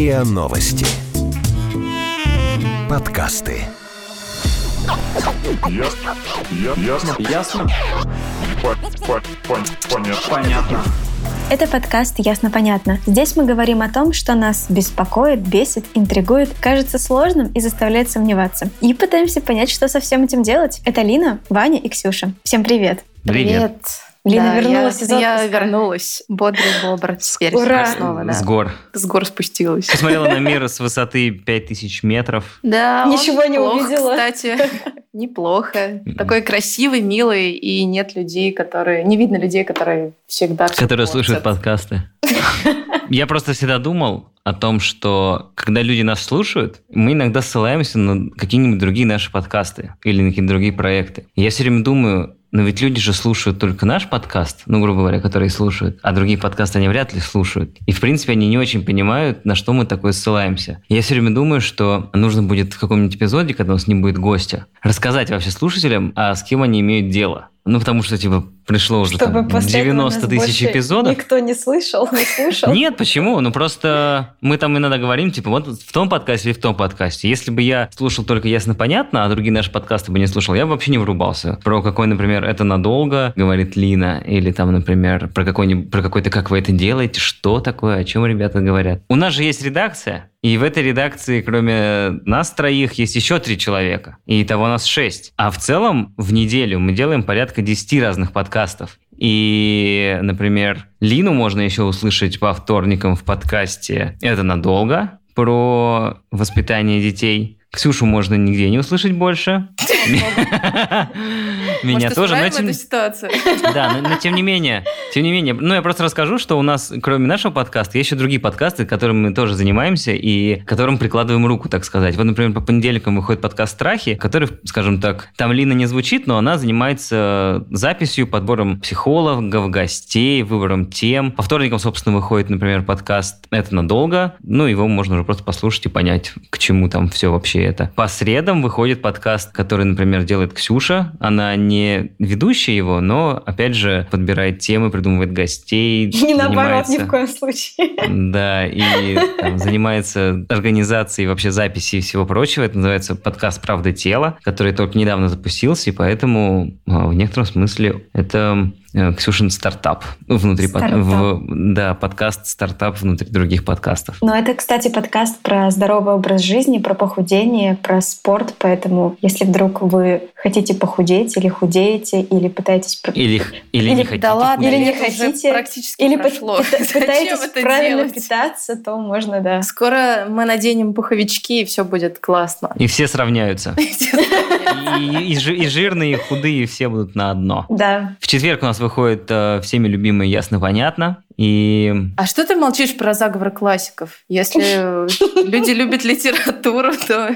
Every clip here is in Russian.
РИА Новости. Подкасты. Ясно. Ясно. Ясно? По- по- пон- Понятно. Понятно. Это подкаст «Ясно-понятно». Здесь мы говорим о том, что нас беспокоит, бесит, интригует, кажется сложным и заставляет сомневаться. И пытаемся понять, что со всем этим делать. Это Лина, Ваня и Ксюша. Всем привет! Привет. Лина Да, вернулась я, из отпуска. Я вернулась. Бодрый бобр. Теперь Ура! снова, да. С гор. С гор спустилась. Посмотрела на мир с высоты 5000 метров. Да, Ничего не плох, увидела. кстати. Неплохо. Такой красивый, милый, и нет людей, которые... Не видно людей, которые всегда... Которые слушают подкасты. Я просто всегда думал о том, что когда люди нас слушают, мы иногда ссылаемся на какие-нибудь другие наши подкасты или на какие-то другие проекты. Я все время думаю, но ведь люди же слушают только наш подкаст, ну, грубо говоря, которые слушают, а другие подкасты они вряд ли слушают. И, в принципе, они не очень понимают, на что мы такое ссылаемся. Я все время думаю, что нужно будет в каком-нибудь эпизоде, когда у нас не будет гостя, рассказать вообще слушателям, а с кем они имеют дело. Ну, потому что, типа, пришло уже Чтобы там, после этого 90 нас тысяч эпизодов. Никто не слышал, не слушал. Нет, почему? Ну просто мы там иногда говорим, типа, вот в том подкасте или в том подкасте. Если бы я слушал только ясно-понятно, а другие наши подкасты бы не слушал, я бы вообще не врубался. Про какой, например, это надолго, говорит Лина, или там, например, про какой-нибудь, про какой-то, как вы это делаете, что такое, о чем ребята говорят. У нас же есть редакция, и в этой редакции, кроме нас троих, есть еще три человека. И того нас шесть. А в целом в неделю мы делаем порядка 10 разных подкастов. И, например, Лину можно еще услышать по вторникам в подкасте «Это надолго» про воспитание детей. Ксюшу можно нигде не услышать больше. Меня тоже. но тем- ситуацию? да, но, но тем не менее, тем не менее, ну я просто расскажу, что у нас, кроме нашего подкаста, есть еще другие подкасты, которыми мы тоже занимаемся и которым прикладываем руку, так сказать. Вот, например, по понедельникам выходит подкаст «Страхи», который, скажем так, там Лина не звучит, но она занимается записью, подбором психологов, гостей, выбором тем. По вторникам, собственно, выходит, например, подкаст «Это надолго». Ну, его можно уже просто послушать и понять, к чему там все вообще это. По средам выходит подкаст, который, например, делает Ксюша. Она не ведущая его, но, опять же, подбирает темы, придумывает гостей. Не наоборот, ни в коем случае. да, и там, занимается организацией вообще записи и всего прочего. Это называется подкаст «Правда тела», который только недавно запустился, и поэтому а, в некотором смысле это э, Ксюшин стартап внутри под- Стартап. в- да подкаст стартап внутри других подкастов. Но это, кстати, подкаст про здоровый образ жизни, про похудение, про спорт. Поэтому, если вдруг вы хотите похудеть или худеете, или пытаетесь... Или или, Или- не хотите Да ладно, Или не хотите, практически Или прошло. пытаетесь это правильно делать? питаться, то можно, да. Скоро мы наденем пуховички, и все будет классно. И все сравняются. И, и жи- и жирные, и худые, все будут на одно. Да. В четверг у нас выходит э, всеми любимый «Ясно-понятно». И А что ты молчишь про заговор классиков? Если люди любят литературу, то,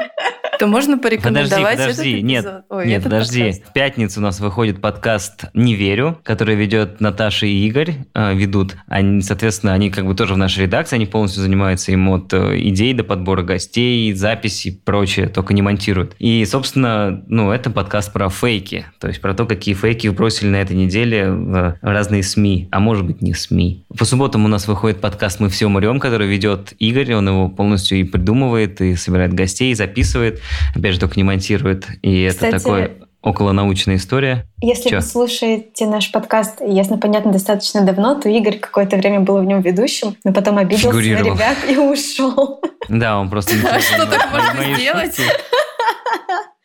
то можно Подожди, порекомендовать подожди, этот нет, эпизод. Ой, нет, этот подожди. подкаст. В пятницу у нас выходит подкаст «Не верю», который ведет Наташа и Игорь, э, ведут. Они, соответственно, они как бы тоже в нашей редакции, они полностью занимаются им от э, идей до подбора гостей, записи и прочее, только не монтируют. И, собственно, ну, это подкаст про фейки, то есть про то, какие фейки бросили на этой неделе в разные СМИ, а может быть не СМИ. По субботам у нас выходит подкаст «Мы все умрем», который ведет Игорь, он его полностью и придумывает, и собирает гостей, и записывает, опять же, только не монтирует. И Кстати, это такой околонаучная история. Если Чё? вы слушаете наш подкаст, ясно, понятно, достаточно давно, то Игорь какое-то время был в нем ведущим, но потом обиделся на ребят и ушел. Да, он просто... А что так можно сделать?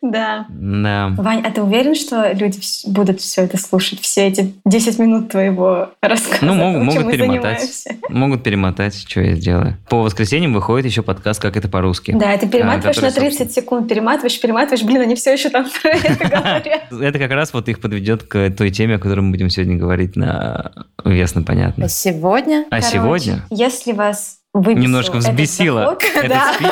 Да. Да. Вань, а ты уверен, что люди будут все это слушать, все эти 10 минут твоего рассказа? Ну, могут, чем могут мы перемотать. занимаемся? Могут перемотать, что я сделаю. По воскресеньям выходит еще подкаст «Как это по-русски». Да, ты перематываешь который, на 30 секунд, перематываешь, перематываешь, блин, они все еще там про это говорят. Это как раз вот их подведет к той теме, о которой мы будем сегодня говорить на ясно понятно. А сегодня? А сегодня Если вас немножко этот взбесило заход, этот да. спич.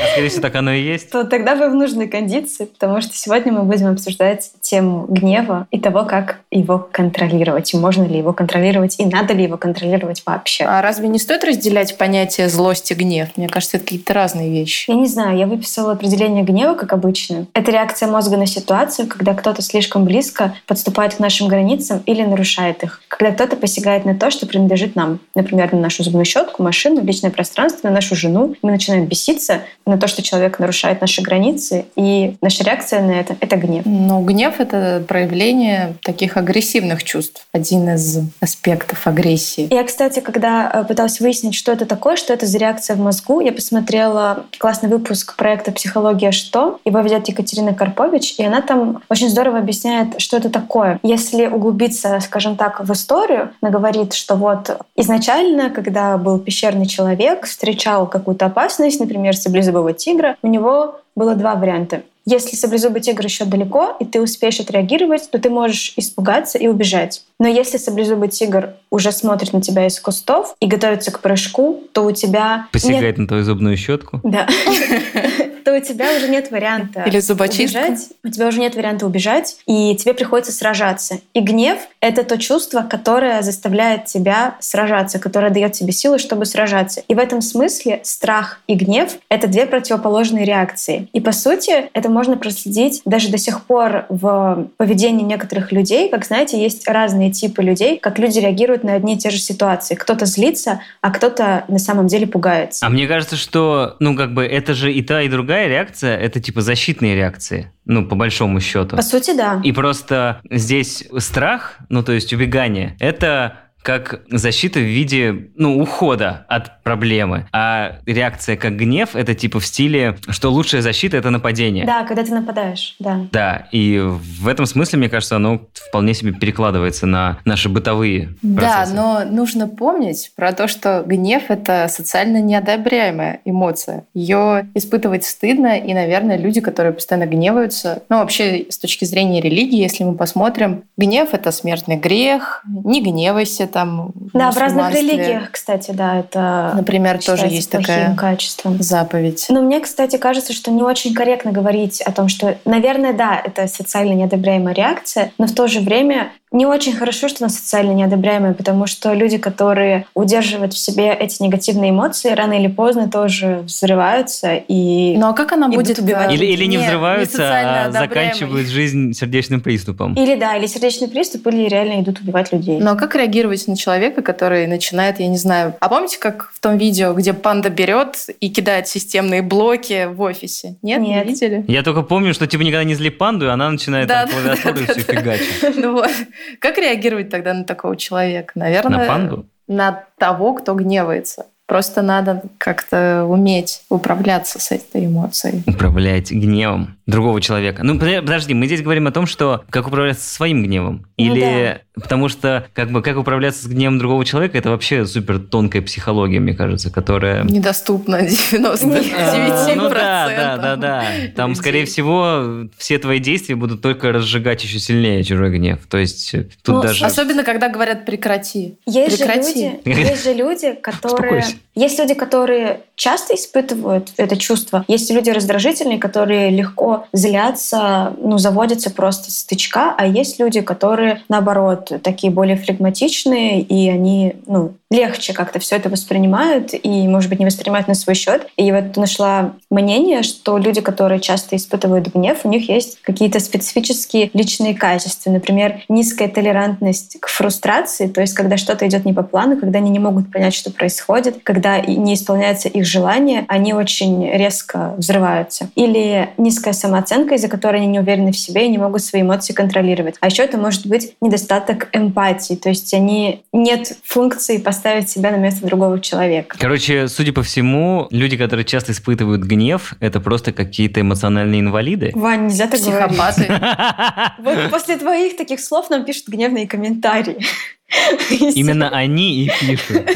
А скорее всего, так оно и есть. То тогда вы в нужной кондиции, потому что сегодня мы будем обсуждать тему гнева и того, как его контролировать, и можно ли его контролировать, и надо ли его контролировать вообще. А разве не стоит разделять понятие злость и гнев? Мне кажется, это какие-то разные вещи. Я не знаю, я выписала определение гнева, как обычно. Это реакция мозга на ситуацию, когда кто-то слишком близко подступает к нашим границам или нарушает их. Когда кто-то посягает на то, что принадлежит нам. Например, на нашу зубную щетку, машину, личное пространство, на нашу жену. Мы начинаем беситься, на то, что человек нарушает наши границы, и наша реакция на это — это гнев. Ну, гнев — это проявление таких агрессивных чувств. Один из аспектов агрессии. Я, кстати, когда э, пыталась выяснить, что это такое, что это за реакция в мозгу, я посмотрела классный выпуск проекта «Психология. Что?». Его ведет Екатерина Карпович, и она там очень здорово объясняет, что это такое. Если углубиться, скажем так, в историю, она говорит, что вот изначально, когда был пещерный человек, встречал какую-то опасность, например, саблезубый саблезубого тигра, у него было два варианта. Если саблезубый тигр еще далеко, и ты успеешь отреагировать, то ты можешь испугаться и убежать. Но если саблезубый тигр уже смотрит на тебя из кустов и готовится к прыжку, то у тебя... Посягает нет... на твою зубную щетку? Да. то у тебя уже нет варианта Или убежать. У тебя уже нет варианта убежать, и тебе приходится сражаться. И гнев — это то чувство, которое заставляет тебя сражаться, которое дает тебе силы, чтобы сражаться. И в этом смысле страх и гнев — это две противоположные реакции. И по сути это можно проследить даже до сих пор в поведении некоторых людей. Как знаете, есть разные типы людей, как люди реагируют на одни и те же ситуации. Кто-то злится, а кто-то на самом деле пугается. А мне кажется, что, ну, как бы это же и та, и другая реакция – это типа защитные реакции. Ну, по большому счету. По сути, да. И просто здесь страх, ну, то есть убегание, это как защита в виде, ну, ухода от проблемы. А реакция как гнев – это типа в стиле, что лучшая защита – это нападение. Да, когда ты нападаешь, да. Да, и в этом смысле, мне кажется, оно вполне себе перекладывается на наши бытовые процессы. Да, но нужно помнить про то, что гнев – это социально неодобряемая эмоция. Ее испытывать стыдно, и, наверное, люди, которые постоянно гневаются, ну, вообще, с точки зрения религии, если мы посмотрим, гнев – это смертный грех, не гневайся, там Да, в разных религиях, кстати, да, это Например, тоже есть такая качеством. заповедь. Но мне, кстати, кажется, что не очень корректно говорить о том, что, наверное, да, это социально неодобряемая реакция, но в то же время не очень хорошо, что она социально неодобряемая, потому что люди, которые удерживают в себе эти негативные эмоции, рано или поздно тоже взрываются и Ну а как она будет убивать? Или, или не взрываются, не а заканчивают жизнь сердечным приступом. Или да, или сердечный приступ, или реально идут убивать людей. Ну а как реагировать на человека, который начинает, я не знаю... А помните, как в том видео, где панда берет и кидает системные блоки в офисе? Нет? Нет. Не видели? Я только помню, что типа никогда не зли панду, и она начинает да, там клавиатуру да, и все фигачить. Ну вот. Как реагировать тогда на такого человека? Наверное, на панду? На того, кто гневается. Просто надо как-то уметь управляться с этой эмоцией. Управлять гневом другого человека. Ну, подожди, мы здесь говорим о том, что как управляться своим гневом. Ну Или ну, да. потому что как бы как управляться с гневом другого человека, это вообще супер тонкая психология, мне кажется, которая... Недоступна 99%. А, ну да, да, да, да. Там, скорее всего, все твои действия будут только разжигать еще сильнее чужой гнев. То есть э, тут ну, даже... Особенно, когда говорят «прекрати». Есть прекрати. же люди, есть же люди, которые... Есть люди, которые часто испытывают это чувство. Есть люди раздражительные, которые легко злятся, ну, заводятся просто с тычка, а есть люди, которые, наоборот, такие более флегматичные, и они, ну, легче как-то все это воспринимают и, может быть, не воспринимают на свой счет. И вот нашла мнение, что люди, которые часто испытывают гнев, у них есть какие-то специфические личные качества. Например, низкая толерантность к фрустрации, то есть когда что-то идет не по плану, когда они не могут понять, что происходит, когда не исполняется их желание, они очень резко взрываются. Или низкая самооценка, из-за которой они не уверены в себе и не могут свои эмоции контролировать. А еще это может быть недостаток эмпатии, то есть они нет функции поставить себя на место другого человека. Короче, судя по всему, люди, которые часто испытывают гнев, это просто какие-то эмоциональные инвалиды. Вань, нельзя так Психопаты. Вот после твоих таких слов нам пишут гневные комментарии. Именно они и пишут.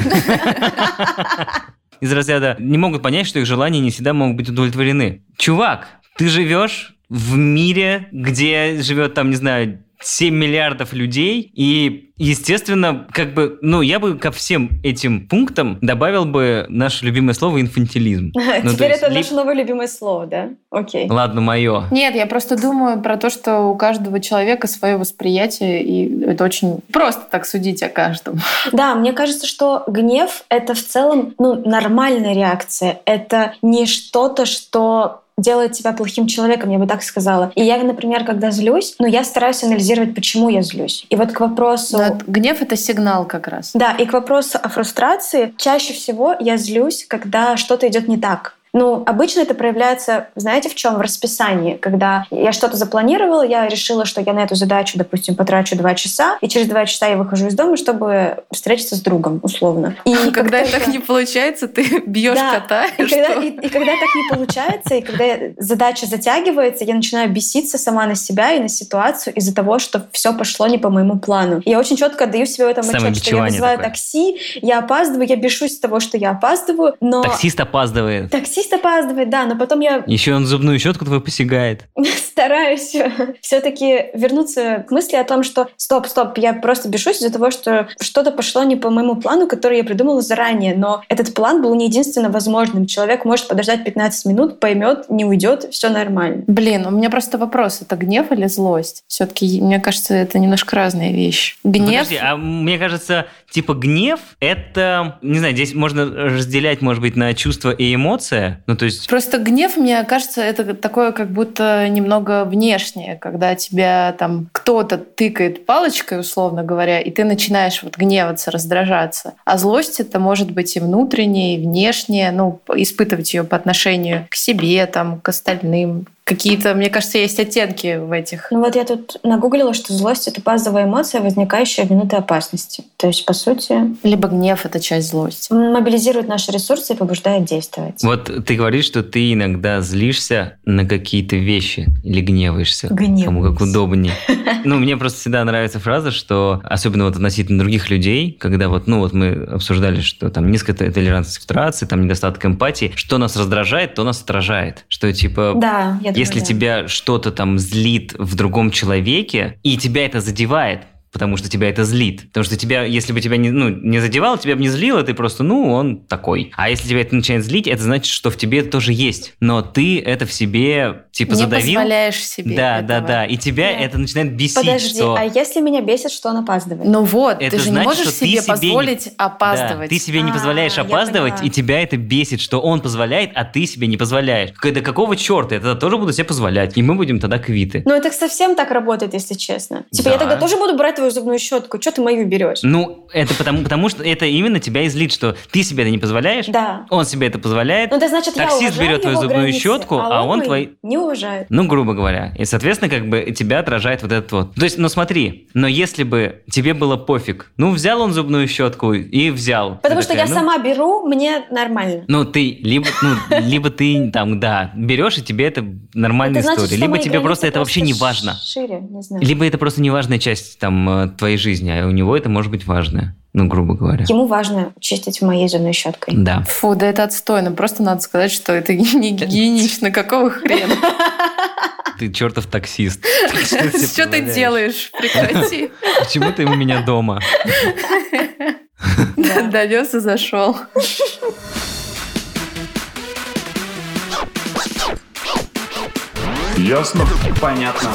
Из разряда не могут понять, что их желания не всегда могут быть удовлетворены. Чувак, ты живешь в мире, где живет там, не знаю, 7 миллиардов людей, и, естественно, как бы, ну, я бы ко всем этим пунктам добавил бы наше любимое слово инфантилизм. Ну, Теперь есть это ли- наше новое любимое слово, да? Окей. Ладно, мое. Нет, я просто думаю про то, что у каждого человека свое восприятие, и это очень просто так судить о каждом. Да, мне кажется, что гнев — это в целом ну, нормальная реакция. Это не что-то, что делает тебя плохим человеком, я бы так сказала. И я, например, когда злюсь, ну, я стараюсь анализировать, почему я злюсь. И вот к вопросу... Но гнев — это сигнал как раз. Да, и к вопросу о фрустрации, чаще всего я злюсь, когда что-то идет не так. Ну, обычно это проявляется, знаете, в чем? В расписании. Когда я что-то запланировала, я решила, что я на эту задачу, допустим, потрачу два часа, и через два часа я выхожу из дома, чтобы встретиться с другом, условно. И как Когда только- так не получается, ты бьешь Да, кота. и когда, и, и когда так не получается, и когда задача затягивается, я начинаю беситься сама на себя и на ситуацию из-за того, что все пошло не по моему плану. Я очень четко отдаю себе в этом отчет, что я вызываю такое. такси, я опаздываю, я бешусь с того, что я опаздываю, но... Таксист опаздывает. Таксист опаздывает, да, но потом я Еще он зубную щетку твою посягает. стараюсь все-таки вернуться к мысли о том, что стоп, стоп, я просто бешусь из-за того, что что-то пошло не по моему плану, который я придумала заранее, но этот план был не единственно возможным. Человек может подождать 15 минут, поймет, не уйдет, все нормально. Блин, у меня просто вопрос. Это гнев или злость? Все-таки, мне кажется, это немножко разные вещи. Гнев... Подожди, а мне кажется, типа гнев это, не знаю, здесь можно разделять, может быть, на чувство и эмоция. Ну, то есть Просто гнев, мне кажется, это такое как будто немного внешнее, когда тебя там кто-то тыкает палочкой, условно говоря, и ты начинаешь вот гневаться, раздражаться. А злость это может быть и внутреннее, и внешнее, ну, испытывать ее по отношению к себе, там, к остальным. Какие-то, мне кажется, есть оттенки в этих. Ну вот я тут нагуглила, что злость — это базовая эмоция, возникающая в минуты опасности. То есть, по сути, Либо гнев это часть злости. мобилизирует наши ресурсы и побуждает действовать. вот ты говоришь, что ты иногда злишься на какие-то вещи или гневаешься. Гневаюсь. Кому как удобнее. Ну, мне просто всегда нравится фраза, что особенно вот относительно других людей, когда вот, ну, вот мы обсуждали, что там низкая толерантность к фрустрации, там недостаток эмпатии, что нас раздражает, то нас отражает. Что типа Да, я Если да. тебя что-то там злит в другом человеке, и тебя это задевает, потому что тебя это злит. Потому что тебя, если бы тебя не, ну, не задевало, тебя бы не злило, ты просто, ну, он такой. А если тебя это начинает злить, это значит, что в тебе это тоже есть. Но ты это в себе, типа, не задавил. позволяешь себе Да, да, этого. да. И тебя Нет. это начинает бесить, Подожди, что... а если меня бесит, что он опаздывает? Ну вот, Это ты же не значит, можешь что ты себе себе не- позволить опаздывать. Да, ты себе не А, позволяешь я опаздывать, и тебя это бесит, что он позволяет, а ты себе не позволяешь. Да какого черта? Я тогда тоже буду себе позволять. И мы будем тогда квиты. Ну, это совсем так работает, если честно. Типа, Да. я тогда тоже буду брать твою зубную щетку. Что ты мою берешь? Ну, это потому, потому что это именно тебя и злит, что ты себе это не позволяешь, Да. он себе это позволяет. Ну, это значит, Таксист берет твою зубную границы, щетку, а он мои твои- не уважает. Ну, грубо говоря. И, соответственно, как бы тебя отражает вот этот вот. То есть, ну смотри, но если бы тебе было пофиг, ну, взял он зубную щетку и взял. Потому что такая, я ну, сама беру, мне нормально. Ну, ты либо, ну, либо ты там, да, берешь, и тебе это нормальная Это история. Либо тебе просто это вообще не важно. Шире, не знаю. Либо это просто неважная часть там э, твоей жизни, а у него это может быть важная. Ну, грубо говоря. Ему важно чистить моей зубной щеткой. Да. Фу, да это отстойно. Просто надо сказать, что это не гигиенично. Какого хрена? Ты чертов таксист. Что ты делаешь? Прекрати. Почему ты у меня дома? Донес и зашел. Ясно? Понятно.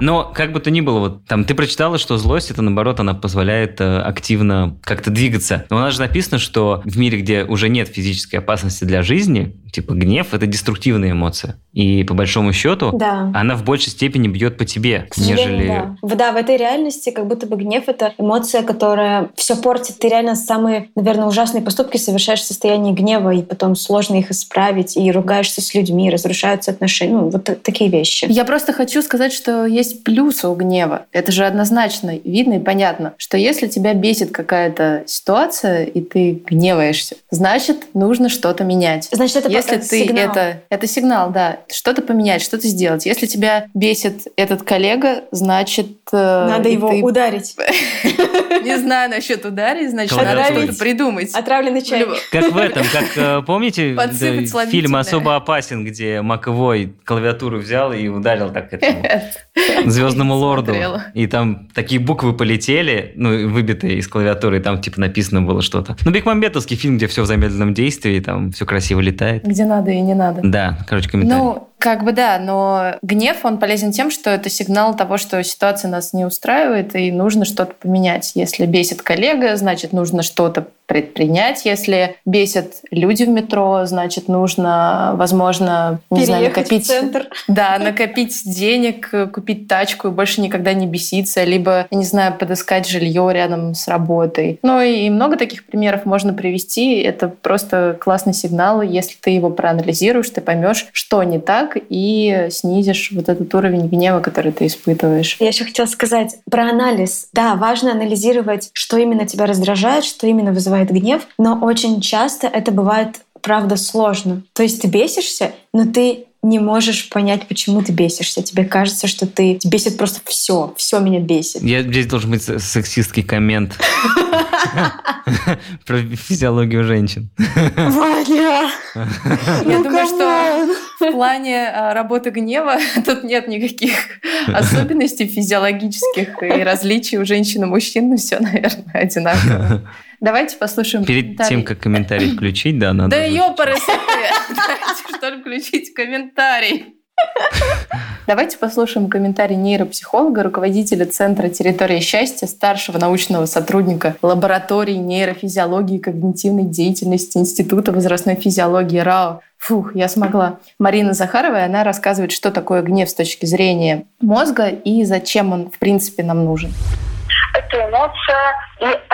Но как бы то ни было, вот там ты прочитала, что злость это наоборот, она позволяет э, активно как-то двигаться. Но у нас же написано, что в мире, где уже нет физической опасности для жизни, типа гнев это деструктивная эмоция. И по большому счету Да. она в большей степени бьет по тебе, К нежели... да. В- Да, в этой реальности как будто бы гнев — это эмоция, которая все портит. Ты реально самые, наверное, ужасные поступки совершаешь в состоянии гнева, и потом сложно их исправить, и ругаешься с людьми, разрушаются отношения. Ну, вот та- такие вещи. Я просто хочу сказать, что есть плюсы у гнева. Это же однозначно видно и понятно, что если тебя бесит какая-то ситуация, и ты гневаешься, значит, нужно что-то менять. Значит, это если ты сигнал. это это сигнал, да, что-то поменять, что-то сделать. Если тебя бесит этот коллега, значит э, Надо его ты- ударить. не знаю насчет ударить, значит надо что-то придумать. Отравленный чай. Как в этом, как э, помните фильм «Особо опасен», где Маковой клавиатуру взял и ударил так этому. Звездному лорду. И там такие буквы полетели, ну, выбитые из клавиатуры, и там типа написано было что-то. Ну, Бекмамбетовский фильм, где все в замедленном действии, там все красиво летает. Где надо и не надо. Да, короче, комментарий. Ну, как бы да, но гнев, он полезен тем, что это сигнал того, что ситуация нас не устраивает, и нужно что-то поменять. Если бесит коллега, значит, нужно что-то предпринять. Если бесят люди в метро, значит, нужно, возможно, не знаю, накопить... в центр. Да, накопить денег, купить тачку и больше никогда не беситься, либо, я не знаю, подыскать жилье рядом с работой. Ну и много таких примеров можно привести. Это просто классный сигнал. Если ты его проанализируешь, ты поймешь, что не так, и снизишь вот этот уровень гнева, который ты испытываешь. Я еще хотела сказать про анализ. Да, важно анализировать, что именно тебя раздражает, что именно вызывает гнев, но очень часто это бывает, правда, сложно. То есть ты бесишься, но ты не можешь понять, почему ты бесишься. Тебе кажется, что ты тебя бесит просто все, все меня бесит. Я, здесь должен быть сексистский коммент про физиологию женщин. Ваня! Я думаю, что в плане а, работы гнева тут нет никаких особенностей физиологических и различий у женщин и мужчин, но все, наверное, одинаково. Давайте послушаем Перед тем, как комментарий включить, да, надо... Да ты! Дайте, что ли, включить комментарий. Давайте послушаем комментарий нейропсихолога, руководителя Центра территории счастья, старшего научного сотрудника лаборатории нейрофизиологии и когнитивной деятельности Института возрастной физиологии РАО. Фух, я смогла. Марина Захарова, и она рассказывает, что такое гнев с точки зрения мозга и зачем он, в принципе, нам нужен. эта эмоция и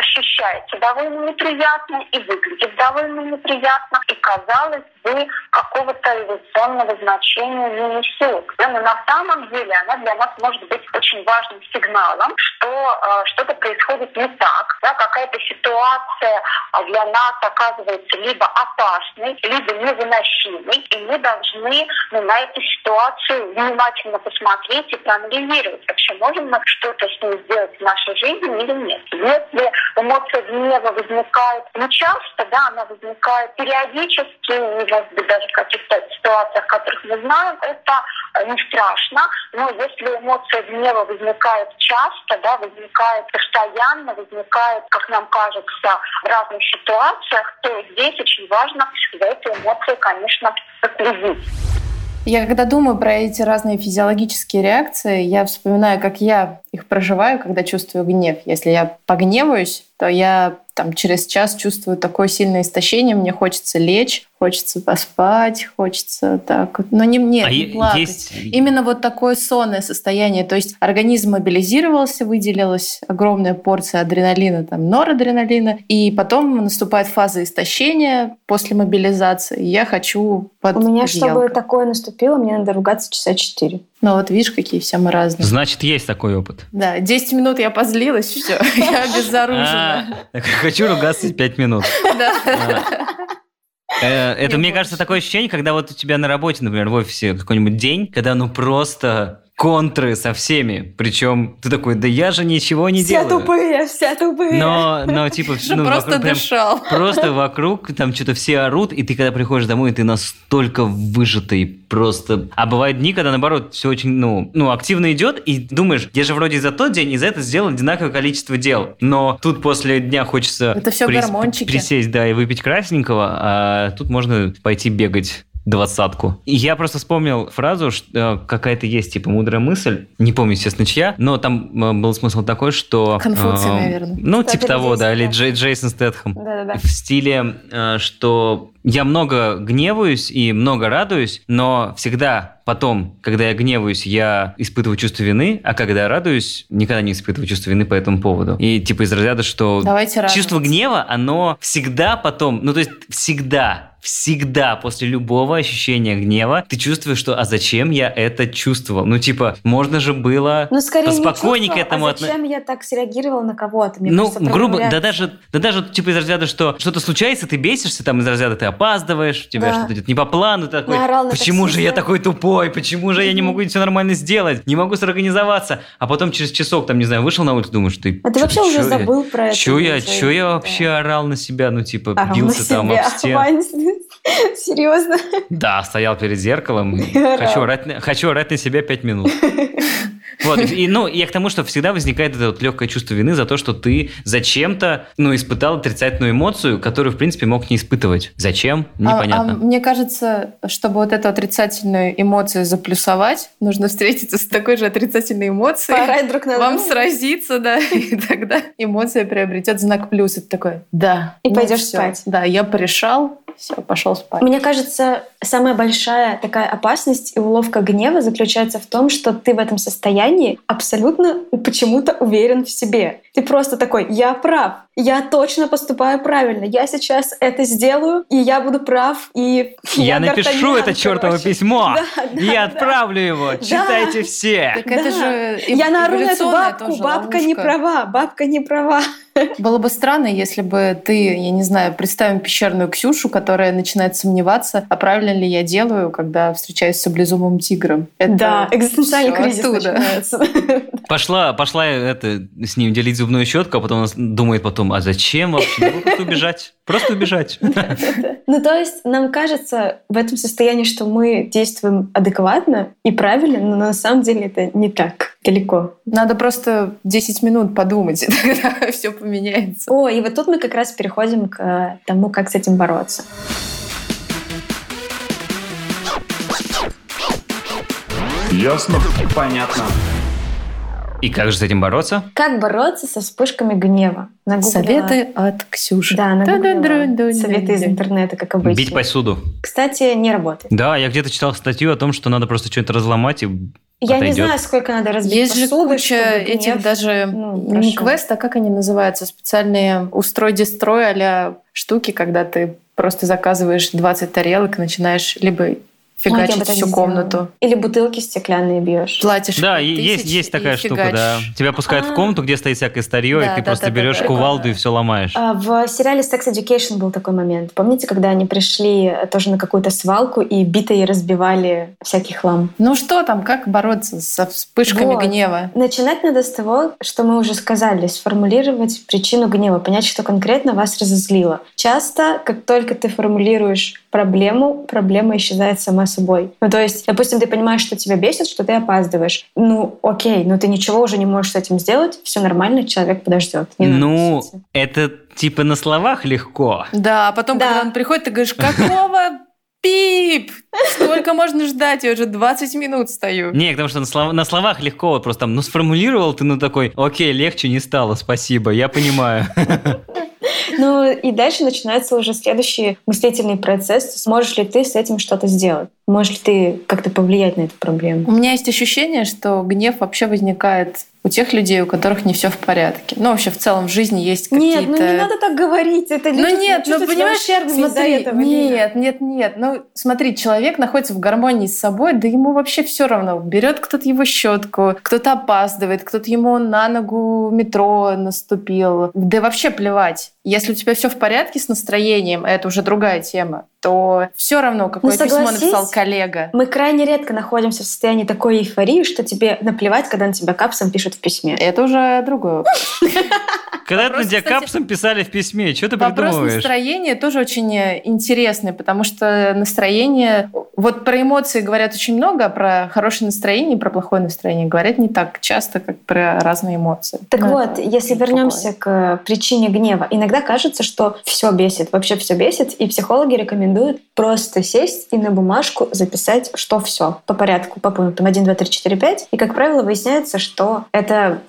ощущается довольно неприятно, и выглядит довольно неприятно, и, казалось бы, какого-то эволюционного значения не несет. Но на самом деле она для нас может быть очень важным сигналом, что э, что-то происходит не так, да, какая-то ситуация а, для нас оказывается либо опасной, либо невыносимой, и мы должны ну, на эту ситуацию внимательно посмотреть и проанализировать, вообще можем мы что-то с ней сделать в нашей жизни или нет. Если эмоция гнева возникает не часто, да, она возникает периодически, и, может быть, даже в каких-то ситуациях, которых мы знаем, это э, не страшно, но если эмоция гнева возникает часто, да, возникает постоянно, возникает, как нам кажется, в разных ситуациях, то здесь очень важно за этой эмоцией, конечно, следить. Я когда думаю про эти разные физиологические реакции, я вспоминаю, как я их проживаю, когда чувствую гнев. Если я погневаюсь, то я там через час чувствую такое сильное истощение, мне хочется лечь, хочется поспать, хочется так, но не мне, А не плакать. есть- Именно вот такое сонное состояние. То есть организм мобилизировался, выделилась огромная порция адреналина, там, норадреналина, и потом наступает фаза истощения после мобилизации. Я хочу под У меня, одеялко. чтобы такое наступило, мне надо ругаться часа четыре. Ну вот видишь, какие все мы разные. Значит, есть такой опыт. Да, 10 минут я позлилась, все, я обезоружена. А, Хочу ругаться 5 минут. Да. Э, Это, Не мне больше. кажется, такое ощущение, когда вот у тебя на работе, например, в офисе какой-нибудь день, когда ну просто контры со всеми. Причем ты такой, да я же ничего не все делаю. тупые, все тупые. Но, но типа, ну, просто вокруг прям- дышал. Просто вокруг там что-то все орут, и ты когда приходишь домой, ты настолько выжатый просто. А бывают дни, когда наоборот все очень, ну, ну, активно идет, и думаешь, я же вроде за тот день и за это сделал одинаковое количество дел. Но тут после дня хочется Это всё гормончики. присесть, да, и выпить красненького, а тут можно пойти бегать двадцатку. И я просто вспомнил фразу, что э, какая-то есть, типа, мудрая мысль, не помню, естественно, чья, но там э, был смысл такой, что... Конфуций, э, наверное. Ну, типа того, да, или. Джей- Джейсон Стэтхэм. Да-да-да. В стиле, э, что я много гневаюсь и много радуюсь, но всегда потом, когда я гневаюсь, я испытываю чувство вины, а когда я радуюсь, никогда не испытываю чувство вины по этому поводу. И типа из разряда, что Давайте радоваться. чувство гнева, оно всегда потом, ну то есть всегда, всегда после любого ощущения гнева ты чувствуешь, что а зачем я это чувствовал? Ну типа, можно же было Ну, скорее не поспокойнее к этому а отно- зачем я так среагировала на кого-то? Мне ну, кажется, грубо, да даже, да даже типа из разряда, что что-то случается, ты бесишься, там из разряда ты опаздываешь, у тебя Да. что-то идет не по плану, ты такой, Наорал на почему же я такой тупой, почему же я не могу все нормально сделать, не могу сорганизоваться, а потом через часок, там, не знаю, вышел на улицу, думаешь, ты... А ты вообще уже забыл про это. Че я, че я вообще орал на себя, ну типа бился там об стену. Серьезно? Да, стоял перед зеркалом, хочу орать, на- хочу орать на себя пять минут. Вот, и, ну, я к тому, что всегда возникает это вот легкое чувство вины за то, что ты зачем-то, ну, испытал отрицательную эмоцию, которую, в принципе, мог не испытывать. Зачем? Непонятно. А, а мне кажется, чтобы вот эту отрицательную эмоцию заплюсовать, нужно встретиться с такой же отрицательной эмоцией. Поорать друг на Вам сразиться, да, и тогда эмоция приобретет знак плюс. Это такой, да. И ну пойдешь спать. Да, я порешал, все, пошел спать. Мне кажется, самая большая такая опасность и уловка гнева заключается в том, что ты в этом состоянии абсолютно почему-то уверен в себе. Ты просто такой, я прав, я точно поступаю правильно, я сейчас это сделаю, и я буду прав, и Я напишу Д'Артаньян, это чертово короче. письмо Да, да, и да. отправлю его. Читайте все. Так это Да. же Я наору на эту бабку, бабка не права, бабка не права. Было бы странно, если бы ты, я не знаю, представим пещерную Ксюшу, которая начинает сомневаться, а правильно ли я делаю, когда встречаюсь с саблезубым тигром. Это Да, экзистенциальный кризис оттуда. начинается. Пошла, пошла это, с ним делить зубную щетку, а потом она думает потом, а зачем вообще? Могу Просто убежать. Просто убежать. Ну, то есть нам кажется в этом состоянии, что мы действуем адекватно и правильно, но на самом деле это не так далеко. Надо просто 10 минут подумать, и тогда все поменяется. О, и вот тут мы как раз переходим к э, тому, как с этим бороться. Ясно? Понятно. И как же с этим бороться? Как бороться со вспышками гнева? Нагуглила- Советы от Ксюши. Да, нагуглила советы из интернета, как обычно. Бить посуду. Кстати, не работает. Да, я где-то читал статью о том, что надо просто что-нибудь разломать и Я не Отойдет. знаю, сколько надо разбить Есть же посуды, куча чтобы этих гнев- даже ну, не квест, а как они называются? Специальные устрой-дестрой а штуки, когда ты просто заказываешь 20 тарелок и начинаешь либо фигачить так всю комнату. Или бутылки стеклянные бьешь. Платишь Да, есть, есть такая штука, фигачишь. да. Тебя пускают в А. комнату, где стоит всякое старье, Да, и ты да, просто да, да, берешь да. кувалду и все ломаешь. А, В сериале Sex Education был такой момент. Помните, когда они пришли тоже на какую-то свалку и битой разбивали всякий хлам? Ну что там, как бороться со вспышками Вот. гнева? Начинать надо с того, что мы уже сказали, сформулировать причину гнева, понять, что конкретно вас разозлило. Часто, как только ты формулируешь проблему, проблема исчезает сама собой. Ну, то есть, допустим, ты понимаешь, что тебя бесит, что ты опаздываешь. Ну, окей, но ты ничего уже не можешь с этим сделать, все нормально, человек подождет. Не Ну, это типа на словах легко. Да, а потом, Да. когда он приходит, ты говоришь, какого пип? Сколько можно ждать? Я уже 20 минут стою. Не, потому что на, слов- на словах легко, вот просто там, ну, сформулировал ты, ну, такой, окей, легче не стало, спасибо, я понимаю. Ну и дальше начинается уже следующий мыслительный процесс. Сможешь ли ты с этим что-то сделать? Можешь ли ты как-то повлиять на эту проблему? У меня есть ощущение, что гнев вообще возникает у тех людей, у которых не все в порядке. Ну, вообще в целом в жизни есть какие-то... Нет, ну не надо так говорить. Это люди Ну нет, ну понимаешь, смотри, этого, нет, нет, нет. Ну смотри, человек находится в гармонии с собой, да ему вообще все равно. Берет кто-то его щетку, кто-то опаздывает, кто-то ему на ногу метро наступил. Да вообще плевать. Если у тебя все в порядке с настроением, а это уже другая тема, то все равно, какое Ну, письмо написал коллега. Мы крайне редко находимся в состоянии такой эйфории, что тебе наплевать, когда на тебя капсом пишут в письме. Это уже другое. Когда Вопрос, на тебя капсом писали в письме, что ты Вопрос придумываешь? настроения тоже очень э, интересный, потому что настроение... Вот про эмоции говорят очень много, а про хорошее настроение и про плохое настроение говорят не так часто, как про разные эмоции. Так Ну, вот, если вернемся к причине гнева, иногда кажется, что все бесит, вообще все бесит, и психологи рекомендуют просто сесть и на бумажку записать, что все по порядку, по пунктам 1, 2, 3, 4, 5. И, как правило, выясняется, что это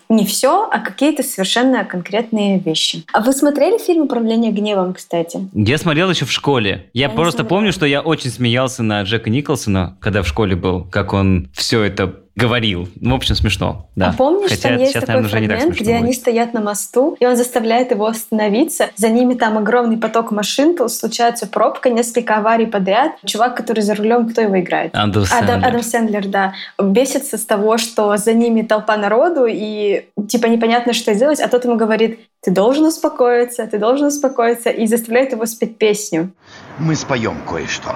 не все, а какие-то совершенно конкретные вещи. А вы смотрели фильм «Управление гневом», кстати? Я смотрел еще в школе. Я Я просто помню, что я очень смеялся на Джека Николсона, когда в школе был, как он все это говорил. Ну, в общем, смешно. Да. А помнишь, Хотя там есть сейчас, такой наверное, фрагмент, где они будет. стоят на мосту, и он заставляет его остановиться. За ними там огромный поток машин, случается пробка, несколько аварий подряд. Чувак, который за рулем, кто его играет? Адам Адам, Сэндлер. Адам Сэндлер, да. Бесится с того, что за ними толпа народу, и типа непонятно, что сделать, а тот ему говорит, ты должен успокоиться, ты должен успокоиться, и заставляет его спеть песню. Мы споем кое-что.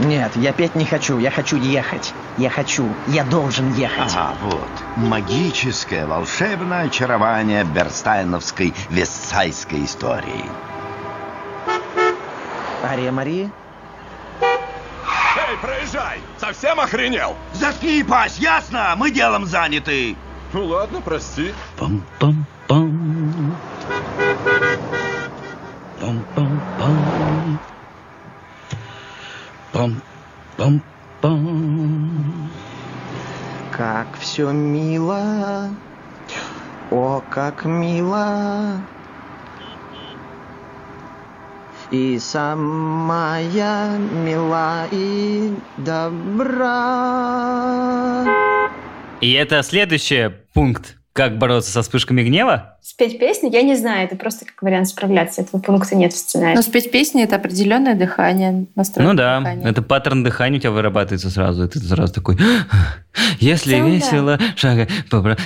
Нет, я петь не хочу, я хочу ехать. Я хочу, я должен ехать. Ага, вот. Магическое, волшебное очарование берстайновской вестсайской истории. Ария Мария? Эй, проезжай! Совсем охренел? Заткни пасть, ясно? Мы делом заняты. Ну ладно, прости. Пам-пам-пам. Все мило. О, как мило. И самая мила и добра. И это следующий пункт. Как бороться со вспышками гнева? Спеть песню, я не знаю, это просто как вариант справляться. Этого пункта нет в сценарии. Но спеть песни — это определенное дыхание, настройка Ну да, дыхания. это паттерн дыхания у тебя вырабатывается сразу. И ты сразу такой, если целом, да. весело, шага, побра...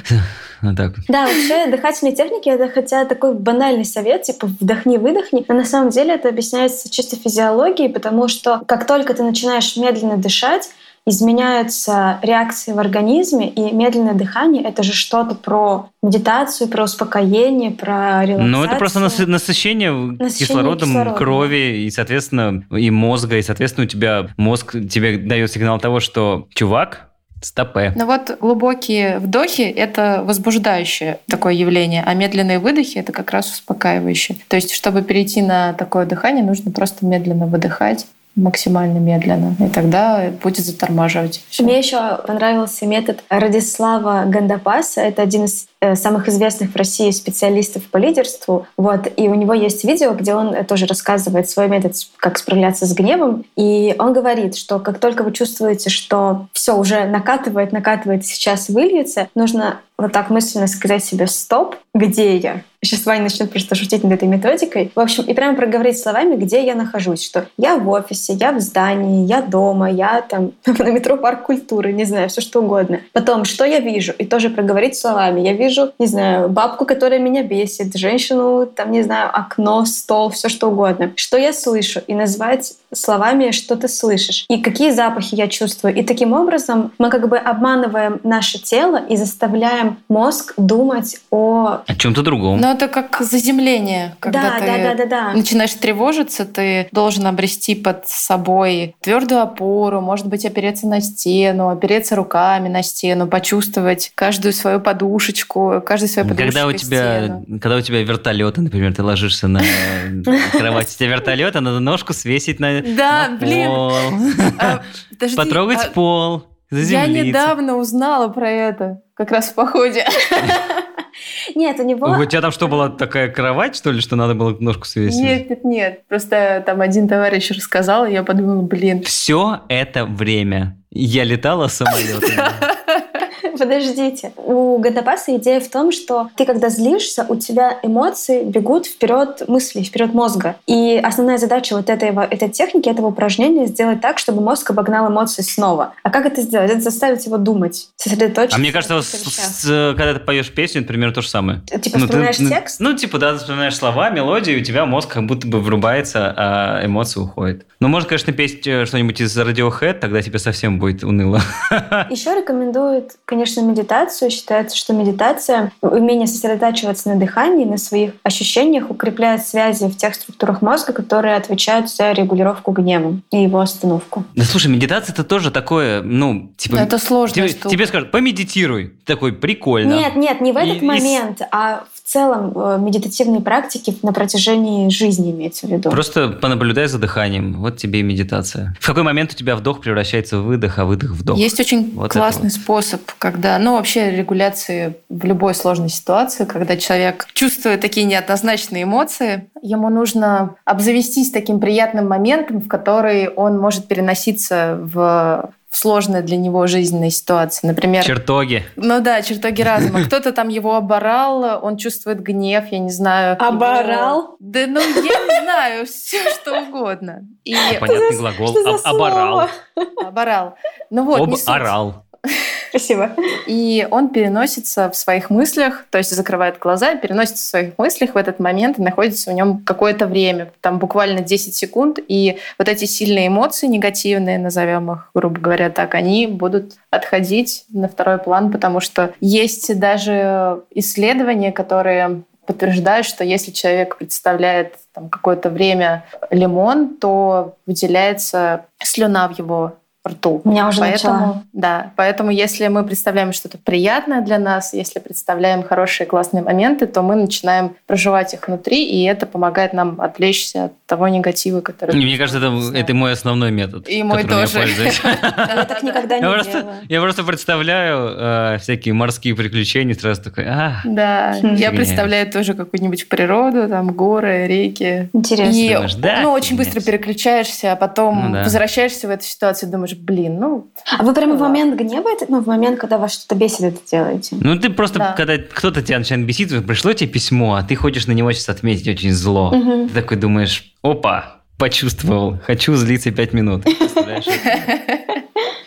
Вот так. Да, вообще дыхательные техники это хотя такой банальный совет, типа вдохни-выдохни, но на самом деле это объясняется чисто физиологией, потому что как только ты начинаешь медленно дышать, изменяются реакции в организме, и медленное дыхание — это же что-то про медитацию, про успокоение, про релаксацию. Ну, это просто насы- насыщение, Насыщение кислородом, кислородом. крови, и, соответственно, и мозга, и, соответственно, у тебя мозг тебе дает сигнал того, что, чувак, стопе. Ну вот глубокие вдохи — это возбуждающее такое явление, а медленные выдохи — это как раз успокаивающее. То есть, чтобы перейти на такое дыхание, нужно просто медленно выдыхать максимально медленно, и тогда будет затормаживать всё. Мне еще понравился метод Радислава Гандапаса. Это один из самых известных в России специалистов по лидерству. Вот. И у него есть видео, где он э, тоже рассказывает свой метод, как справляться с гневом. И он говорит, что как только вы чувствуете, что все уже накатывает, накатывает, сейчас выльется, нужно вот так мысленно сказать себе «стоп», где я? Сейчас Ваня начнет просто шутить над этой методикой. В общем, и прямо проговорить словами, где я нахожусь, что я в офисе, я в здании, я дома, я там на метро парк культуры, не знаю, все что угодно. Потом, что я вижу, и тоже проговорить словами. Я вижу, не знаю, бабку, которая меня бесит, женщину, там, не знаю, окно, стол, все что угодно. Что я слышу, и назвать словами, что ты слышишь, и какие запахи я чувствую. И таким образом мы как бы обманываем наше тело и заставляем мозг думать о... О чем-то другом. Но это как заземление, когда да, ты да, да, да, да. начинаешь тревожиться, ты должен обрести под собой твердую опору, может быть, опереться на стену, опереться руками на стену, почувствовать каждую свою подушечку, каждую свою подушечку Когда у тебя, когда у тебя вертолеты, например, ты ложишься на кровать, у тебя вертолет, а надо ножку свесить на, Да, блин. А, Потрогать а пол, Я недавно узнала про это, как раз в походе. Нет, у него... У тебя там что, была такая кровать, что ли, что надо было ножку свесить? Нет, нет, нет. Просто там один товарищ рассказал, и я подумала, блин, Все это время я летала самолетом. Подождите. У Гандапаса идея в том, что ты, когда злишься, у тебя эмоции бегут вперед мысли, вперед мозга. И основная задача вот этой, этой техники, этого упражнения сделать так, чтобы мозг обогнал эмоции снова. А как это сделать? Это заставить его думать, сосредоточиться. А мне кажется, с- с- когда ты поешь песню, это примерно то же самое. Типа Ну, ты- вспоминаешь ну, текст? Ну, типа, да, ты вспоминаешь слова, мелодию, и у тебя мозг как будто бы врубается, а эмоции уходят. Ну, можно, конечно, петь э, что-нибудь из Radiohead, тогда тебе совсем будет уныло. Еще рекомендуют, конечно, медитацию. Считается, что медитация, умение сосредотачиваться на дыхании, на своих ощущениях, укрепляет связи в тех структурах мозга, которые отвечают за регулировку гнева и его остановку. Да слушай, медитация это тоже такое, ну, типа... это сложная тебе, штука. тебе скажут, помедитируй. Ты такой, прикольно. Нет, нет, не в И- этот и момент, а в целом э, медитативные практики на протяжении жизни имеется в виду. Просто понаблюдай за дыханием. Вот тебе и медитация. В какой момент у тебя вдох превращается в выдох, а выдох в вдох? Есть очень Вот классный вот. способ, когда, ну, вообще регуляции в любой сложной ситуации, когда человек чувствует такие неоднозначные эмоции, ему нужно обзавестись таким приятным моментом, в который он может переноситься в в сложные для него жизненные ситуации. Например, Чертоги. ну да, чертоги разума. Кто-то там его оборал, он чувствует гнев, я не знаю. его- Оборал? Да ну, я не знаю, все что угодно. И Понятный глагол. Что за Об- Оборал. оборал. Ну вот, не суть. Спасибо. И он переносится в своих мыслях, то есть закрывает глаза, переносится в своих мыслях в этот момент и находится в нем какое-то время, там буквально 10 секунд, и вот эти сильные эмоции негативные, назовем их, грубо говоря, так, они будут отходить на второй план, потому что есть даже исследования, которые подтверждают, что если человек представляет там, какое-то время лимон, то выделяется слюна в его рту. У меня уже Поэтому, начала. да, поэтому если мы представляем что-то приятное для нас, если представляем хорошие классные моменты, то мы начинаем проживать их внутри, и это помогает нам отвлечься от того негатива, который... Мне кажется, это, это мой основной метод. И мой тоже. Я так никогда не делала. я просто представляю э, всякие морские приключения, сразу такой, а, Да, Хм. я представляю тоже какую-нибудь природу, там горы, реки. Интересно. И ну, очень быстро переключаешься, а потом Ну возвращаешься в эту ситуацию и думаешь, блин, ну, А вы прямо в момент гнева, это, ну, в момент, когда вас что-то бесит, это делаете? Ну, ты просто, Да. когда кто-то тебя начинает бесить, пришло тебе письмо, а ты хочешь на него сейчас отметить очень зло. Мгм. Ты такой думаешь, опа, почувствовал, хочу злиться пять минут.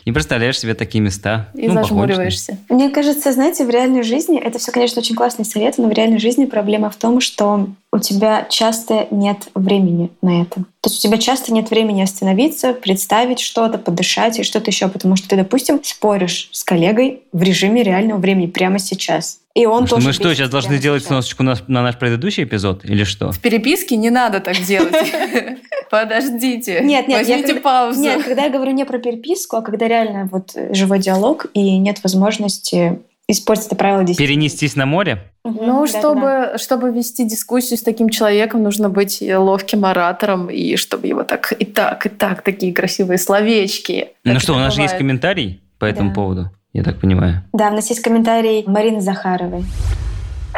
И представляешь себе такие места. и Ну, похоже. зажмуриваешься. Мне кажется, знаете, в реальной жизни, это все, конечно, очень классные советы, но в реальной жизни проблема в том, что у тебя часто нет времени на это. То есть у тебя часто нет времени остановиться, представить что-то, подышать и что-то еще, потому что ты, допустим, споришь с коллегой в режиме реального времени прямо сейчас. И он тоже Мы что, сейчас должны сделать сейчас. сносочку на, на наш предыдущий эпизод? Или что? В переписке не надо так делать. Подождите. Нет, нет, я Возьмите когда- паузу. Нет, когда я говорю не про переписку, а когда реально вот живой диалог и нет возможности использовать это правило 10. Перенестись на море? Ну, чтобы, чтобы вести дискуссию с таким человеком, нужно быть ловким оратором, и чтобы его так и так, и так, такие красивые словечки. Ну что, у нас же есть бывает. комментарий по этому Да. поводу, я так понимаю. Да, у нас есть комментарий Марины Захаровой.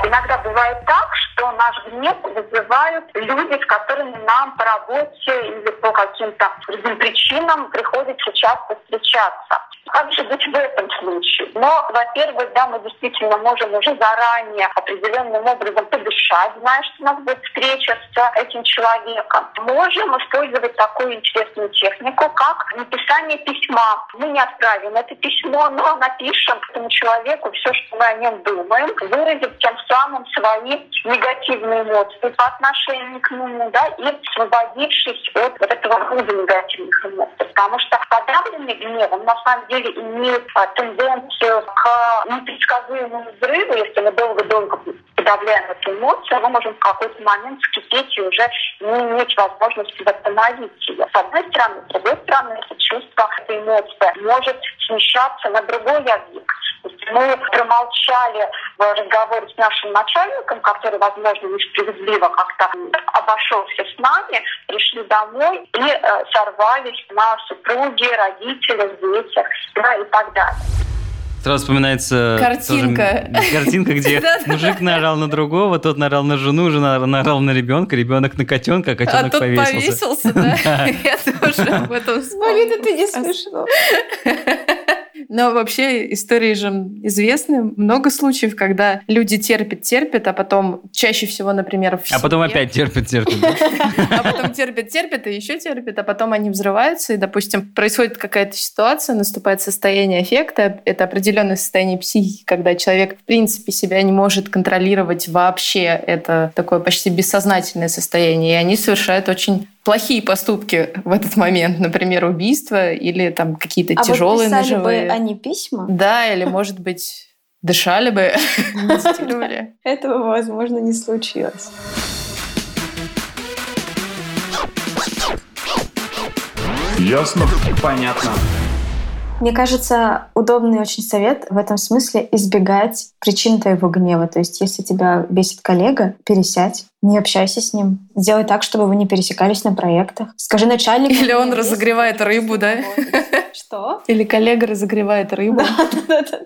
Иногда бывает так, что наш гнев вызывают люди, с которыми нам по работе или по каким-то другим причинам приходится часто встречаться. Как же быть в этом случае? Но, во-первых, да, мы действительно можем уже заранее определенным образом подышать, зная, что у нас будет встреча с этим человеком. Можем использовать такую интересную технику, как написание письма. Мы не отправим это письмо, но напишем этому человеку все, что мы о нем думаем, выразив тем самым свои негативные эмоции по отношению к нему, да, и освободившись от вот этого груза негативных эмоций. Потому что подавленный гневом на самом деле имеет а, тенденцию к непредсказуемому взрыву, если мы долго-долго подавляем эту эмоцию, мы можем в какой-то момент вскипеть и уже не иметь возможности восстановить ее. С одной стороны, с другой стороны, это чувство, эта эмоция может смещаться на другой объект. Мы промолчали в разговоре с нашим начальником, который, возможно, несправедливо как-то обошелся с нами, пришли домой и э, сорвались на супруге, родителях, детях да, и так далее. Сразу вспоминается... Картинка. тоже картинка, где мужик наорал на другого, тот наорал на жену, жена наорал на ребенка, ребенок на котенка, а А котенок тут повесился. повесился, да? Я тоже об этом вспомнила. это не смешно. Но вообще истории же известны. Много случаев, когда люди терпят, терпят, а потом чаще всего, например, в А потом семье- опять терпит. да? а потом терпят, терпят и еще терпят, а потом они взрываются, и, допустим, происходит какая-то ситуация, наступает состояние эффекта, это определенное состояние психики, когда человек, в принципе, себя не может контролировать вообще, это такое почти бессознательное состояние, и они совершают очень плохие поступки в этот момент, например, убийство или там какие-то А тяжелые вот писали ножевые. бы они письма, Да, или, может быть, дышали бы, медитировали. этого, возможно, не случилось. Ясно? Понятно. Мне кажется, удобный очень совет в этом смысле избегать причин твоего гнева. То есть, если тебя бесит коллега, пересядь, не общайся с ним. Сделай так, чтобы вы не пересекались на проектах. Скажи начальнику... Или он «Меня бесит, разогревает рыбу, да? Что? Или коллега разогревает рыбу. Да-да-да.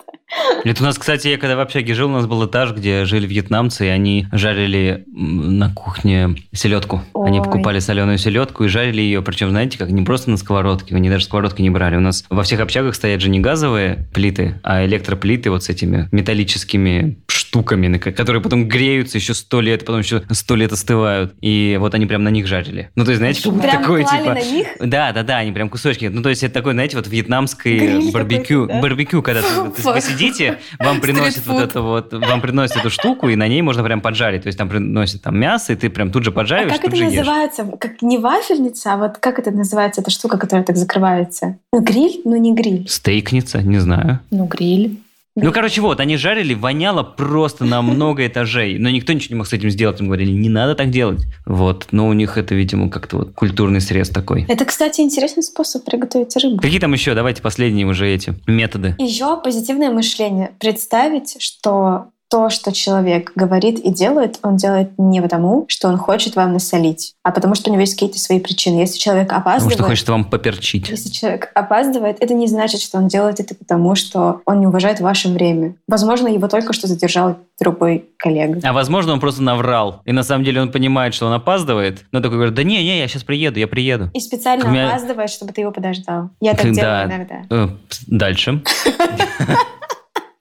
Это у нас, кстати, я когда в общаге жил, у нас был этаж, где жили вьетнамцы, и они жарили на кухне селедку. Они Ой. покупали соленую селедку и жарили ее, причем, знаете, как не просто на сковородке, они даже сковородки не брали. У нас во всех общагах стоят же не газовые плиты, а электроплиты вот с этими металлическими штуками, которые потом греются еще сто лет, потом еще сто лет остывают. И вот они прям на них жарили. Ну, то есть, знаете, как Прям клали типа... на них? Да, да, да, они прям кусочки. Ну, то есть это такой, знаете, вот вьетнамский Гриль барбекю, да? барбекю, когда ты, вы сидите, вам приносят вот эту вот, вам приносят эту штуку, и на ней можно прям поджарить. То есть там приносят там мясо, и ты прям тут же А поджариваешь, как тут это же ешь. называется? Как не вафельница, а вот как это называется, эта штука, которая так закрывается? Ну, гриль, но не гриль. Стейкница, не знаю. Ну, гриль. Ну, короче, вот, они жарили, воняло просто на много этажей. Но никто ничего не мог с этим сделать. Им говорили, не надо так делать. Вот. Но у них это, видимо, как-то вот культурный срез такой. Это, кстати, интересный способ приготовить рыбу. Какие там еще, давайте последние уже эти методы. Еще позитивное мышление. Представить, что то, что человек говорит и делает, он делает не потому, что он хочет вам насолить, а потому что у него есть какие-то свои причины. Если человек Потому опаздывает... что хочет вам поперчить. Если человек опаздывает, это не значит, что он делает это потому, что он не уважает ваше время. Возможно, его только что задержал другой коллега. А возможно, он просто наврал. И на самом деле он понимает, что он опаздывает, но такой говорит, да не, не, я сейчас приеду, я приеду. И специально меня- опаздывает, чтобы ты его подождал. Я так Да. делаю иногда. Э, Дальше.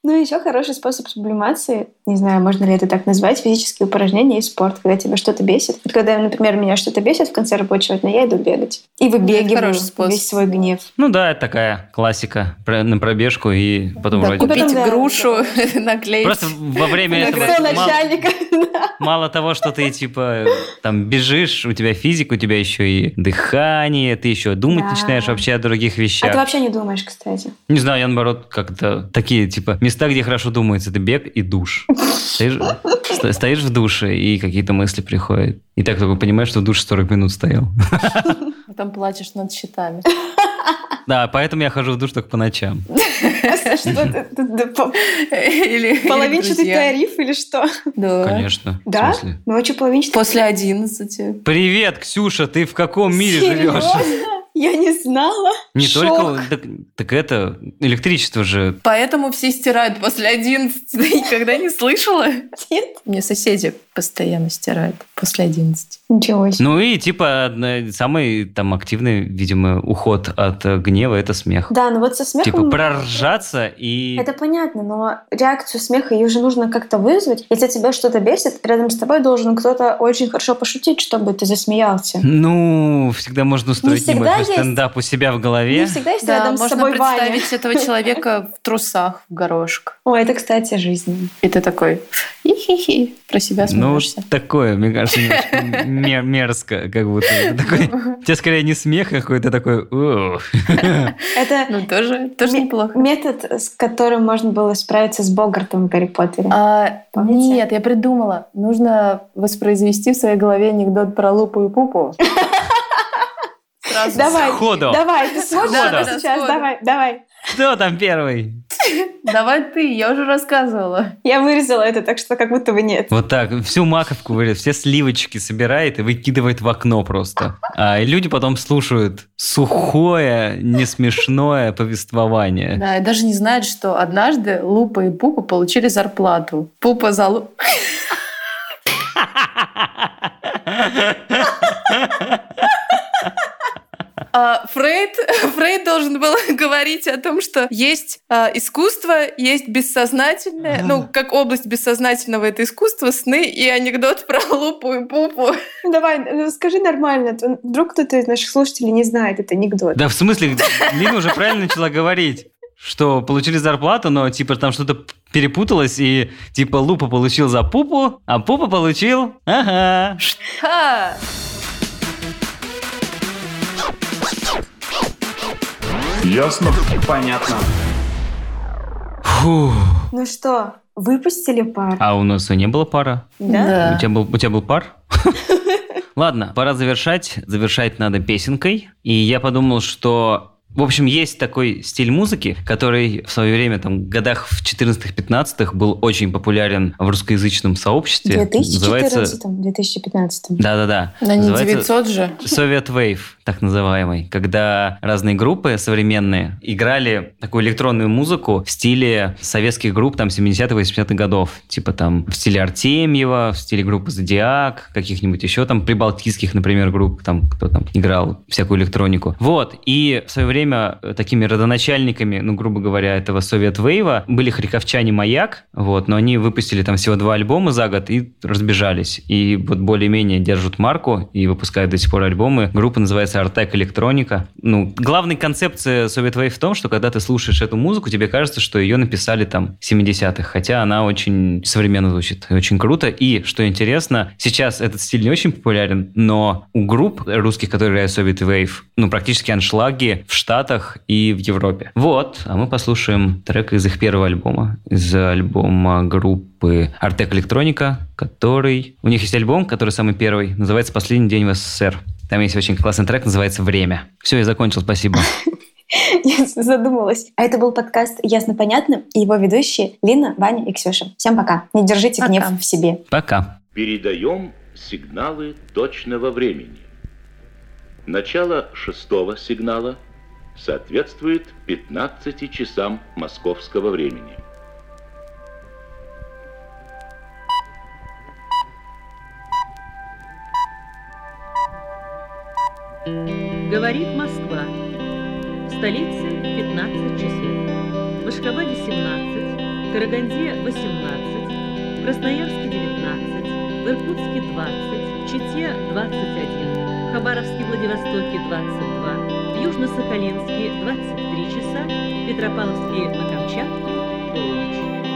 Ну, еще хороший способ сублимации, не знаю, можно ли это так назвать, физические упражнения и спорт, когда тебя что-то бесит. Вот когда, например, меня что-то бесит в конце рабочего дня, я иду бегать. И выбегиваю хороший способ. весь свой гнев. Ну да, это такая классика. Про- На пробежку и потом Да, вроде... купи- купить Потом, да, грушу, наклеить. Просто во время этого мало, начальника. мало того, что ты типа там бежишь, у тебя физика, у тебя еще и дыхание, ты еще думать Да. начинаешь вообще о других А ты вещах. вообще не думаешь, кстати. Не знаю, я наоборот как-то такие типа места, где хорошо думается, это бег и душ. Стоишь, сто- стоишь в душе, и какие-то мысли приходят. И так только понимаешь, что в душе 40 минут стоял. Потом плачешь над счетами. Да, поэтому я хожу в душ только по ночам. Половинчатый тариф или что? Да. Конечно. Да? Ночью половинчатый После 11. Привет, Ксюша, ты в каком мире живешь? Я не знала. Не Шок. только... Так, так это... Электричество же... Поэтому все стирают после 11. Ты никогда не слышала? Нет. Мне соседи постоянно стирают после 11. Ничего себе. Ну и типа самый там активный, видимо, уход от гнева – это смех. Да, ну вот со Типа смехом... проржаться и... Это понятно, но реакцию смеха ее же нужно как-то вызвать. Если тебя что-то бесит, рядом с тобой должен кто-то очень хорошо пошутить, чтобы ты засмеялся. Ну, всегда можно устроить всегда небольшой есть. Стендап у себя в голове. Не всегда есть Да, рядом с можно собой Ваня. представить этого человека в трусах, в горошек. Ой, это, кстати, жизнь. И ты такой, хи-хи-хи, про себя Ну, смеешься. такое, мне кажется, немножко мер- мерзко, как будто. Такой, у тебя скорее не смех какой-то такой. Это Ну, тоже, тоже неплохо. метод, с которым можно было справиться с Богартом в Гарри Поттере. А, нет, я придумала. Нужно воспроизвести в своей голове анекдот про лупу и пупу. Сразу. Давай, Сходу. давай, ты сможешь Да, сейчас? сходу. Давай, давай. Кто там первый? Давай ты, я уже рассказывала. Я вырезала это, так что как будто бы нет. Вот так, всю маковку вырезает, все сливочки собирает и выкидывает в окно просто. А и люди потом слушают сухое, несмешное повествование. Да, и даже не знают, что однажды Лупа и Пупа получили зарплату. Пупа за Лу... А, Фрейд, Фрейд должен был говорить о том, что есть а, искусство, есть бессознательное, ну, как область бессознательного это искусство, сны и анекдот про лупу и пупу. Давай, ну, скажи нормально. Вдруг кто-то из наших слушателей не знает этот анекдот. Да в смысле, Лина уже правильно начала говорить, что получили зарплату, но типа там что-то перепуталось, и типа Лупа получил за пупу, а Пупа получил... Ага. Ха! Ясно? Понятно. Фу. Ну что, выпустили пар? А у нас и не было пара? У тебя был, у тебя был пар? Ладно, пора завершать. Завершать надо песенкой. И я подумал, что... В общем, есть такой стиль музыки, который в свое время, там, в годах в 14-15 был очень популярен в русскоязычном В сообществе. 2014-2015. Да-да-да. На не Называется 900 же. Soviet Wave, так называемый, когда разные группы современные играли такую электронную музыку в стиле советских групп там 70-х, 80-х годов. Типа там в стиле Артемьева, в стиле группы Зодиак, каких-нибудь еще там прибалтийских, например, групп, там кто там играл всякую электронику. Вот, и в свое время э, такими родоначальниками, ну, грубо говоря, этого Soviet Wave были харьковчане Маяк, вот, но они выпустили там всего два альбома за год и разбежались. И вот более-менее держат марку и выпускают до сих пор альбомы. Группа называется называется Артек Электроника. Ну, главная концепция Soviet Wave в том, что когда ты слушаешь эту музыку, тебе кажется, что ее написали там 70-х, хотя она очень современно звучит, очень круто. И, что интересно, сейчас этот стиль не очень популярен, но у групп русских, которые играют Soviet Wave, ну, практически аншлаги в Штатах и в Европе. Вот, а мы послушаем трек из их первого альбома, из альбома группы Артек Электроника, который... У них есть альбом, который самый первый, называется «Последний день в СССР». Там есть очень классный трек, называется «Время». Все, я закончил, спасибо. Я задумалась. А это был подкаст «Ясно-понятно» и его ведущие Лина, Ваня и Ксюша. Всем пока. Не держите Пока. гнев в себе. Пока. Передаем сигналы точного времени. Начало шестого сигнала соответствует 15 часам московского времени. Говорит Москва. В столице 15 часов. В Ашхабаде 17, Караганде 18, в Красноярске 19, в Иркутске 20, в Чите 21, в Хабаровске Владивостоке 22, в Южно-Сахалинске 23 часа, в Петропавловске на Камчатке полночь.